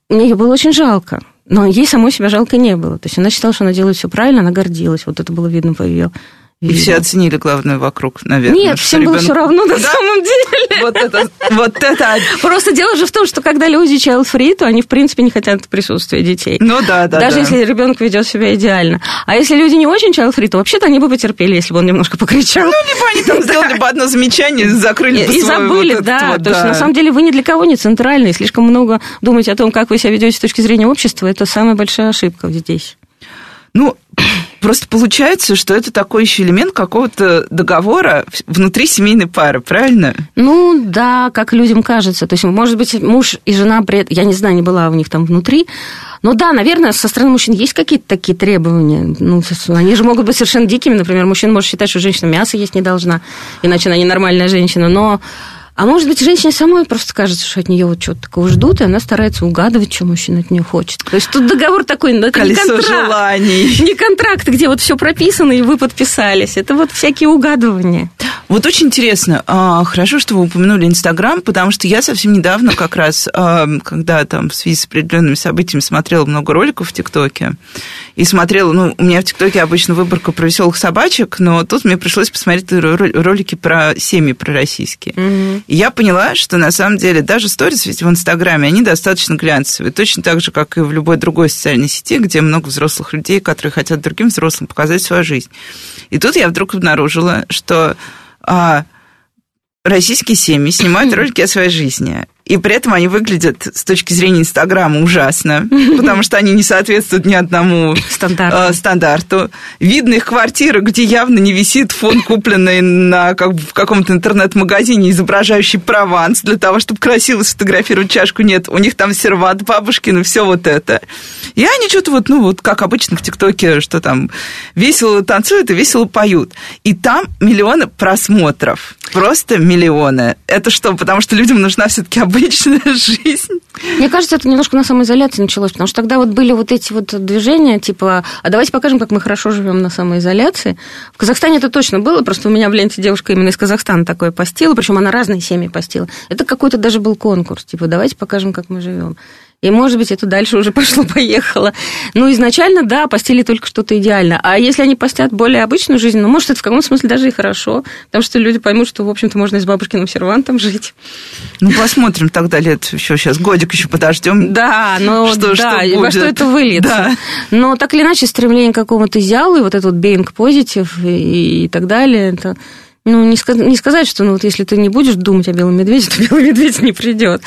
Мне ее было очень жалко. Но ей самой себя жалко не было. То есть она считала, что она делает все правильно, она гордилась. Вот это было видно по ее И все оценили, главное, вокруг, наверное. Нет, всем было все равно на Да? самом деле. Вот это, вот это... Просто дело же в том, что когда люди child free, то они, в принципе, не хотят присутствия детей. Ну да, да, Даже да. если ребенок ведет себя идеально. А если люди не очень child free, то вообще-то они бы потерпели, если бы он немножко покричал. Ну, либо они там сделали бы одно замечание, закрыли И, забыли, вот да. вот, То есть, да. на самом деле, вы ни для кого не центральный. Слишком много думать о том, как вы себя ведете с точки зрения общества, это самая большая ошибка здесь. Ну, просто получается, что это такой еще элемент какого-то договора внутри семейной пары, правильно? Ну, да, как людям кажется. То есть, может быть, муж и жена, этом- я не знаю, не была у них там внутри, но да, наверное, со стороны мужчин есть какие-то такие требования. Ну, они же могут быть совершенно дикими. Например, мужчина может считать, что женщина мясо есть не должна, иначе она ненормальная женщина. Но а может быть, женщине самой просто кажется, что от нее вот что-то такого ждут, и она старается угадывать, что мужчина от нее хочет. То есть тут договор такой, но это не Колесо контракт. желаний. Не контракт, где вот все прописано, и вы подписались. Это вот всякие угадывания. Вот очень интересно, а, хорошо, что вы упомянули Инстаграм, потому что я совсем недавно как раз, а, когда там в связи с определенными событиями смотрела много роликов в ТикТоке, и смотрела, ну, у меня в ТикТоке обычно выборка про веселых собачек, но тут мне пришлось посмотреть ро- ролики про семьи, про российские. И я поняла, что на самом деле даже сторис ведь в Инстаграме, они достаточно глянцевые, точно так же, как и в любой другой социальной сети, где много взрослых людей, которые хотят другим взрослым показать свою жизнь. И тут я вдруг обнаружила, что а, российские семьи снимают ролики о своей жизни. И при этом они выглядят с точки зрения Инстаграма ужасно, потому что они не соответствуют ни одному Стандарту. э, стандарту. Видно их квартиры, где явно не висит фон, купленный на, как, в каком-то интернет-магазине, изображающий Прованс, для того, чтобы красиво сфотографировать чашку. Нет, у них там серват бабушкин и все вот это. И они что-то вот, ну, вот как обычно в ТикТоке, что там весело танцуют и весело поют. И там миллионы просмотров. Просто миллионы. Это что, потому что людям нужна все-таки обычная жизнь? Мне кажется, это немножко на самоизоляции началось, потому что тогда вот были вот эти вот движения, типа, а давайте покажем, как мы хорошо живем на самоизоляции. В Казахстане это точно было, просто у меня в ленте девушка именно из Казахстана такое постила, причем она разные семьи постила. Это какой-то даже был конкурс, типа, давайте покажем, как мы живем. И, может быть, это дальше уже пошло-поехало. Ну, изначально, да, постили только что-то идеально. А если они постят более обычную жизнь, ну, может, это в каком-то смысле даже и хорошо, потому что люди поймут, что, в общем-то, можно и с бабушкиным сервантом жить. Ну, посмотрим тогда лет еще сейчас, годик еще подождем. Да, но Что- да, что и во будет? что это выльется. Да. Но так или иначе, стремление к какому-то идеалу, и вот этот вот being positive и, и так далее, это, ну, не, ска- не сказать, что ну, вот если ты не будешь думать о белом медведе, то белый медведь не придет.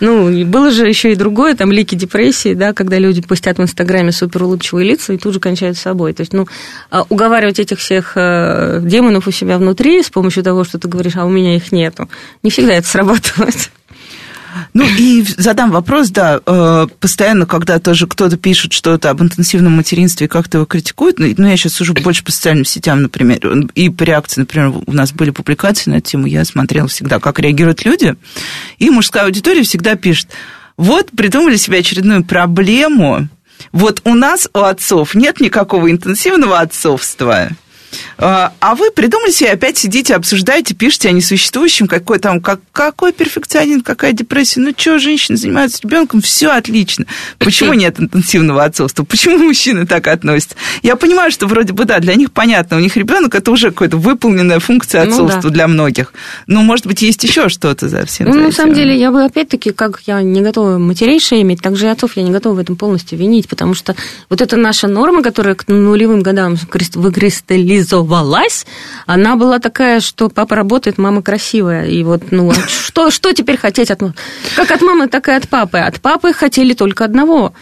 Ну, и было же еще и другое, там, лики депрессии, да, когда люди постят в Инстаграме супер улыбчивые лица и тут же кончают с собой. То есть, ну, а, уговаривать этих всех э, демонов у себя внутри с помощью того, что ты говоришь, а у меня их нету, не всегда это срабатывает. Ну, и задам вопрос, да, э, постоянно, когда тоже кто-то пишет что-то об интенсивном материнстве и как-то его критикует, ну, ну, я сейчас сужу больше по социальным сетям, например, и по реакции, например, у нас были публикации на эту тему, я смотрела всегда, как реагируют люди, и мужская аудитория всегда пишет, вот придумали себе очередную проблему, вот у нас, у отцов, нет никакого интенсивного отцовства, а а вы придумали себе, опять сидите, обсуждаете, пишете о несуществующем, какой там, как, какой перфекционизм, какая депрессия. Ну что, женщины занимаются ребенком, все отлично. Почему нет интенсивного отцовства? Почему мужчины так относятся? Я понимаю, что вроде бы да, для них понятно, у них ребенок это уже какая-то выполненная функция Ну отцовства да. для многих. Но, может быть, есть еще что-то за всем Ну, за на самом деле, я бы опять-таки, как я не готова матерей шеймить, так же и отцов я не готова в этом полностью винить, потому что вот эта наша норма, которая к нулевым годам крис- выкристаллизовалась, она была такая, что папа работает, мама красивая. И вот, ну, а что, что теперь хотеть от? Как от мамы, так и от папы. От папы хотели только одного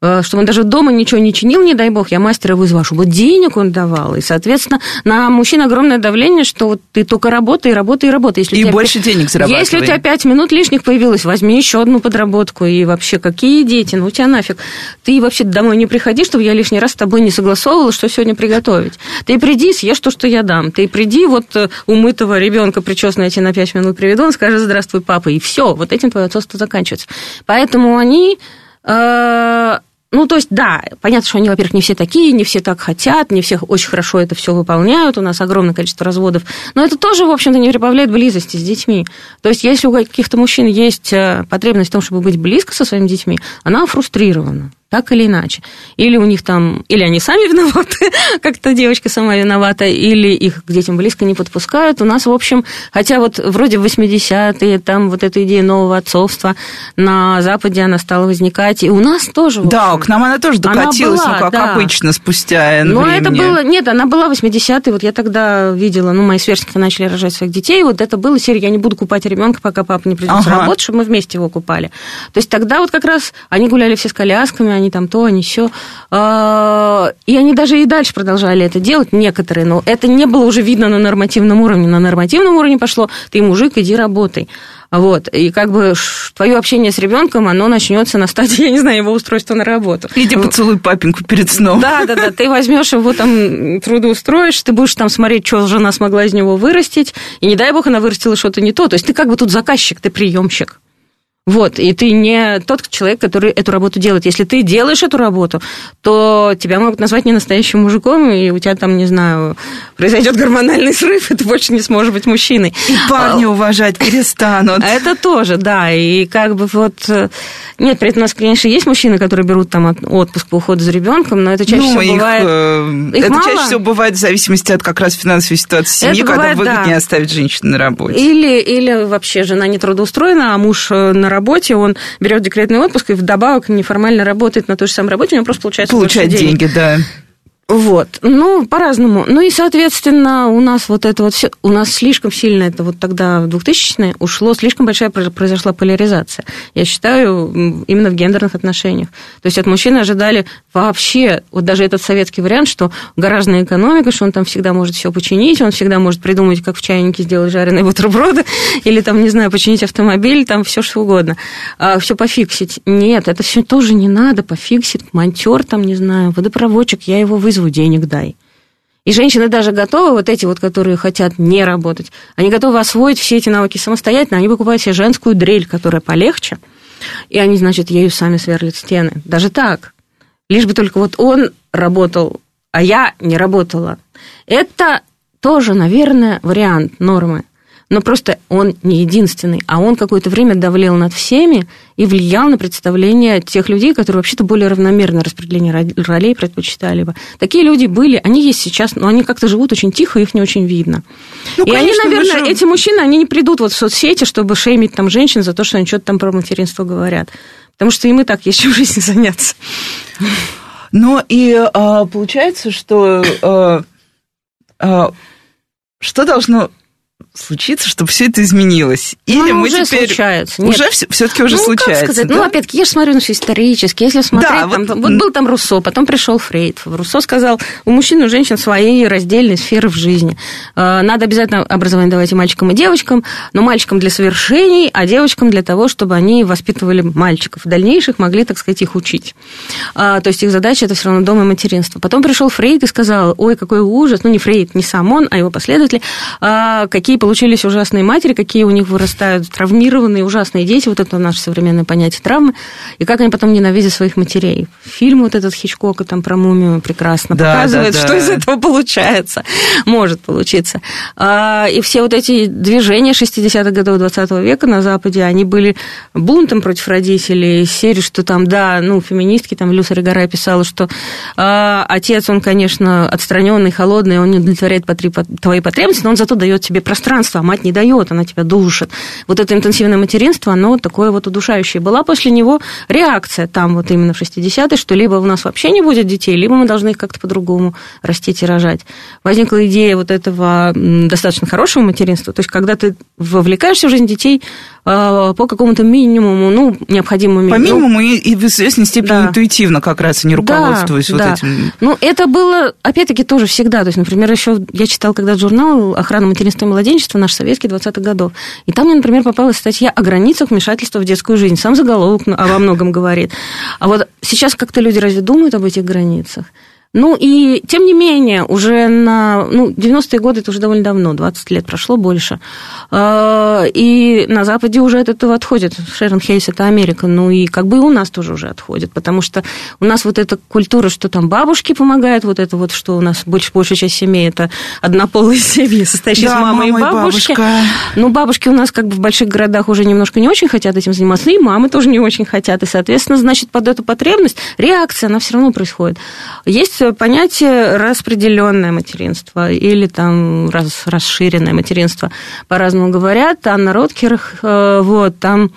Э, чтобы он даже дома ничего не чинил, не дай бог, я мастера вызвала, чтобы денег он давал. И, соответственно, на мужчин огромное давление, что вот ты только работай, работай, работай. Если и больше 5... денег зарабатывай. Если у тебя пять минут лишних появилось, возьми еще одну подработку. И вообще, какие дети? Ну, у тебя нафиг. Ты вообще домой не приходи, чтобы я лишний раз с тобой не согласовывала, что сегодня приготовить. Ты приди, съешь то, что я дам. Ты приди, вот э, умытого ребенка причесанного я тебе на пять минут приведу, он скажет «Здравствуй, папа», и все. Вот этим твое отцовство заканчивается. Поэтому они э, ну, то есть, да, понятно, что они, во-первых, не все такие, не все так хотят, не все очень хорошо это все выполняют, у нас огромное количество разводов, но это тоже, в общем-то, не прибавляет близости с детьми. То есть, если у каких-то мужчин есть э, потребность в том, чтобы быть близко со своими детьми, она фрустрирована так или иначе. Или у них там, или они сами виноваты, как-то девочка сама виновата, или их к детям близко не подпускают. У нас, в общем, хотя вот вроде в 80-е, там вот эта идея нового отцовства на Западе она стала возникать, и у нас тоже, Да, к нам она тоже докатилась, она была, ну, как да. обычно, спустя Но времени. это было, нет, она была 80-е, вот я тогда видела, ну, мои сверстники начали рожать своих детей, вот это было серия, я не буду купать ребенка, пока папа не придет ага. с работы, чтобы мы вместе его купали. То есть тогда вот как раз они гуляли все с колясками, они там то, они все. А, и они даже и дальше продолжали это делать, некоторые, но это не было уже видно на нормативном уровне. На нормативном уровне пошло, ты мужик, иди работай. Вот. И как бы твое общение с ребенком, оно начнется на стадии, я не знаю, его устройства на работу. Иди поцелуй папеньку перед сном. Да, да, да. Ты возьмешь его там трудоустроишь, ты будешь там смотреть, что жена смогла из него вырастить, и не дай бог она вырастила что-то не то. То есть ты как бы тут заказчик, ты приемщик. Вот, и ты не тот человек, который эту работу делает. Если ты делаешь эту работу, то тебя могут назвать не настоящим мужиком, и у тебя там, не знаю, произойдет гормональный срыв, и ты больше не сможешь быть мужчиной. И парни а, уважать перестанут. Это тоже, да, и как бы вот... Э, нет, при этом у нас, конечно, есть мужчины, которые берут там отпуск по уходу за ребенком, но это чаще ну, всего их, бывает... Э, их это мало. чаще всего бывает в зависимости от как раз финансовой ситуации семьи, это когда бывает, выгоднее да. оставить женщину на работе. Или, или вообще жена не трудоустроена, а муж э, на работе работе, он берет декретный отпуск и вдобавок неформально работает на той же самой работе, у него просто получается Получает деньги, денег. да. Вот, ну, по-разному. Ну и, соответственно, у нас вот это вот все, у нас слишком сильно это вот тогда в 2000-е ушло, слишком большая произошла поляризация. Я считаю, именно в гендерных отношениях. То есть от мужчины ожидали вообще, вот даже этот советский вариант, что гаражная экономика, что он там всегда может все починить, он всегда может придумать, как в чайнике сделать жареные бутерброды, или там, не знаю, починить автомобиль, там все что угодно. А, все пофиксить. Нет, это все тоже не надо пофиксить. Монтер там, не знаю, водопроводчик, я его вызову вызову, денег дай. И женщины даже готовы, вот эти вот, которые хотят не работать, они готовы освоить все эти навыки самостоятельно, они покупают себе женскую дрель, которая полегче, и они, значит, ею сами сверлят стены. Даже так. Лишь бы только вот он работал, а я не работала. Это тоже, наверное, вариант нормы но просто он не единственный, а он какое-то время давлел над всеми и влиял на представление тех людей, которые вообще-то более равномерное распределение ролей предпочитали бы. Такие люди были, они есть сейчас, но они как-то живут очень тихо, их не очень видно. Ну, и конечно, они, наверное, же... эти мужчины, они не придут вот в соцсети, чтобы шеймить там женщин за то, что они что-то там про материнство говорят. Потому что им и так есть чем в жизни заняться. Но и а, получается, что а, а, что должно случиться, чтобы все это изменилось? Или ну, мы уже теперь... случается. Нет. Уже все-таки уже ну, случается. Как сказать? Ну, да? Ну, опять-таки, я же смотрю на все исторически. Если смотреть, да, там, вот... вот был там Руссо, потом пришел Фрейд. Руссо сказал, у мужчин и у женщин свои раздельные сферы в жизни. Э, надо обязательно образование давать и мальчикам, и девочкам, но мальчикам для совершений, а девочкам для того, чтобы они воспитывали мальчиков. В дальнейших могли, так сказать, их учить. А, то есть их задача это все равно дом и материнство. Потом пришел Фрейд и сказал, ой, какой ужас, ну не Фрейд, не сам он, а его последователи, а, какие получились ужасные матери, какие у них вырастают травмированные, ужасные дети, вот это наше современное понятие травмы, и как они потом ненавидят своих матерей. Фильм вот этот Хичкока там про мумию прекрасно да, показывает, да, да. что из этого получается, может получиться. А, и все вот эти движения 60-х годов 20 века на Западе, они были бунтом против родителей, серии, что там, да, ну, феминистки, там Люса Ригара писала, что а, отец, он, конечно, отстраненный, холодный, он не удовлетворяет твои потребности, но он зато дает тебе пространство пространство, а мать не дает, она тебя душит. Вот это интенсивное материнство, оно такое вот удушающее. Была после него реакция там вот именно в 60-е, что либо у нас вообще не будет детей, либо мы должны их как-то по-другому растить и рожать. Возникла идея вот этого достаточно хорошего материнства, то есть когда ты вовлекаешься в жизнь детей, по какому-то минимуму, ну, необходимому По минимуму и, и в известной степени да. интуитивно как раз, не руководствуясь да, вот да. этим. Ну, это было, опять-таки, тоже всегда. То есть, например, еще я читала когда журнал «Охрана материнства и младенчества», наш советский, 20-х годов. И там мне, например, попалась статья о границах вмешательства в детскую жизнь. Сам заголовок во многом говорит. А вот сейчас как-то люди разве думают об этих границах? Ну и, тем не менее, уже на ну, 90-е годы, это уже довольно давно, 20 лет прошло больше, а, и на Западе уже от этого отходит. Шерон Хейс – это Америка, ну и как бы и у нас тоже уже отходит, потому что у нас вот эта культура, что там бабушки помогают, вот это вот, что у нас больше, большая часть семей – это однополые семьи, состоящие да, из мамы мама и бабушки. Бабушка. Ну, бабушки у нас как бы в больших городах уже немножко не очень хотят этим заниматься, и мамы тоже не очень хотят, и, соответственно, значит, под эту потребность реакция, она все равно происходит. Есть понятие распределенное материнство или там раз, расширенное материнство, по-разному говорят. Анна Роткер, э, вот, там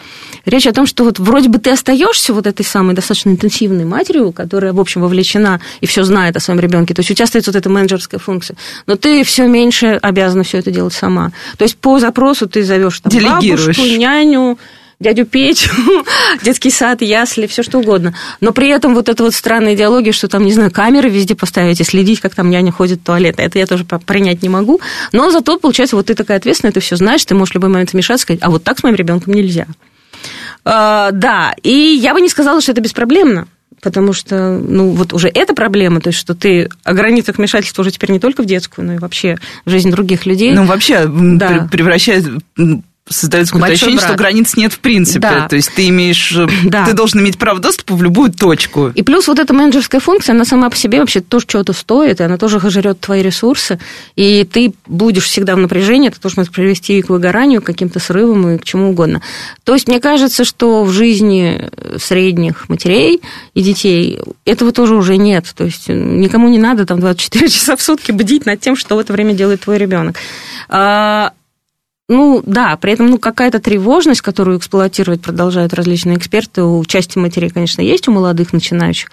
речь о том, что вот вроде бы ты остаешься вот этой самой достаточно интенсивной матерью, которая, в общем, вовлечена и все знает о своем ребенке. То есть у тебя стоит вот эта менеджерская функция, но ты все меньше обязана все это делать сама. То есть по запросу ты зовешь там, бабушку, няню, дядю Петю, детский сад, ясли, все что угодно. Но при этом вот эта вот странная идеология, что там, не знаю, камеры везде поставить и следить, как там няня ходит в туалет, это я тоже принять не могу. Но зато, получается, вот ты такая ответственная, ты все знаешь, ты можешь в любой момент вмешаться, сказать, а вот так с моим ребенком нельзя. А, да, и я бы не сказала, что это беспроблемно. Потому что, ну, вот уже эта проблема, то есть, что ты о границах вмешательства уже теперь не только в детскую, но и вообще в жизнь других людей. Ну, вообще да. превращает создается какое-то ощущение, брат. что границ нет в принципе. Да. То есть ты имеешь, э, да. ты должен иметь право доступа в любую точку. И плюс вот эта менеджерская функция, она сама по себе вообще тоже чего-то стоит, и она тоже жрет твои ресурсы, и ты будешь всегда в напряжении, это тоже может привести к выгоранию, к каким-то срывам и к чему угодно. То есть мне кажется, что в жизни средних матерей и детей этого тоже уже нет. То есть никому не надо там 24 часа в сутки бдить над тем, что в это время делает твой ребенок. Ну, да, при этом ну, какая-то тревожность, которую эксплуатировать продолжают различные эксперты, у части матерей, конечно, есть, у молодых начинающих.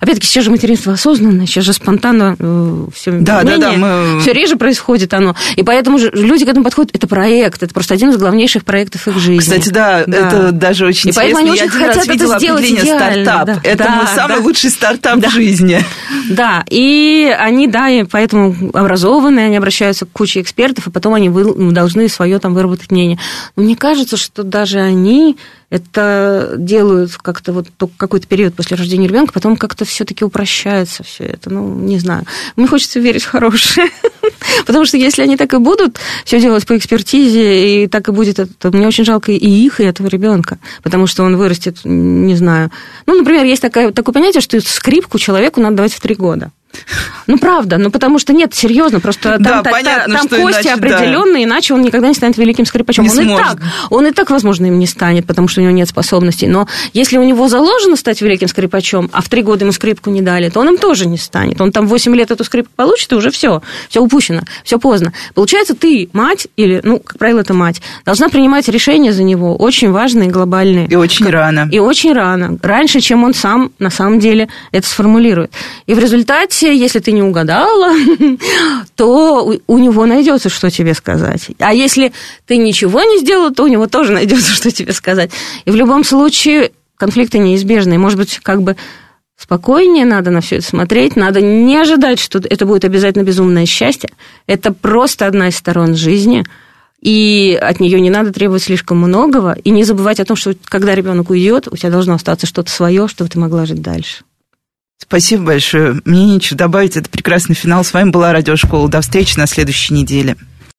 Опять-таки, сейчас же материнство осознанное, сейчас же спонтанно э, все да, менее, да, да, мы... все реже происходит оно. И поэтому же люди к этому подходят, это проект, это просто один из главнейших проектов их жизни. Кстати, да, да. это даже очень и интересно. Они Я очень один раз видела определение идеально, стартап. Да, это да, мой самый да. лучший стартап да. в жизни. Да, и они, да, и поэтому образованные, они обращаются к куче экспертов, и потом они должны свое там выработать мнение. Но мне кажется, что даже они это делают как-то вот какой-то период после рождения ребенка, потом как-то все-таки упрощается все это. Ну, не знаю. Мне хочется верить в хорошее. Потому что если они так и будут все делать по экспертизе, и так и будет, то мне очень жалко и их, и этого ребенка. Потому что он вырастет, не знаю. Ну, например, есть такое, такое понятие, что скрипку человеку надо давать в три года. Ну, правда, ну потому что нет, серьезно, просто да, там, понятно, там что кости иначе, определенные, да. иначе он никогда не станет великим скрипачом. Не он сможет. и так, он и так, возможно, им не станет, потому что у него нет способностей. Но если у него заложено стать великим скрипачом, а в три года ему скрипку не дали, то он им тоже не станет. Он там 8 лет эту скрипку получит, и уже все, все упущено, все поздно. Получается, ты, мать, или, ну, как правило, это мать, должна принимать решения за него, очень важные, глобальные. И очень как, рано. И очень рано. Раньше, чем он сам, на самом деле, это сформулирует. И в результате, если ты не угадала, то у, него найдется, что тебе сказать. А если ты ничего не сделал, то у него тоже найдется, что тебе сказать. И в любом случае конфликты неизбежны. Может быть, как бы спокойнее надо на все это смотреть, надо не ожидать, что это будет обязательно безумное счастье. Это просто одна из сторон жизни, и от нее не надо требовать слишком многого, и не забывать о том, что когда ребенок уйдет, у тебя должно остаться что-то свое, чтобы ты могла жить дальше. Спасибо большое. Мне нечего добавить. Это прекрасный финал. С вами была Радиошкола. До встречи на следующей неделе.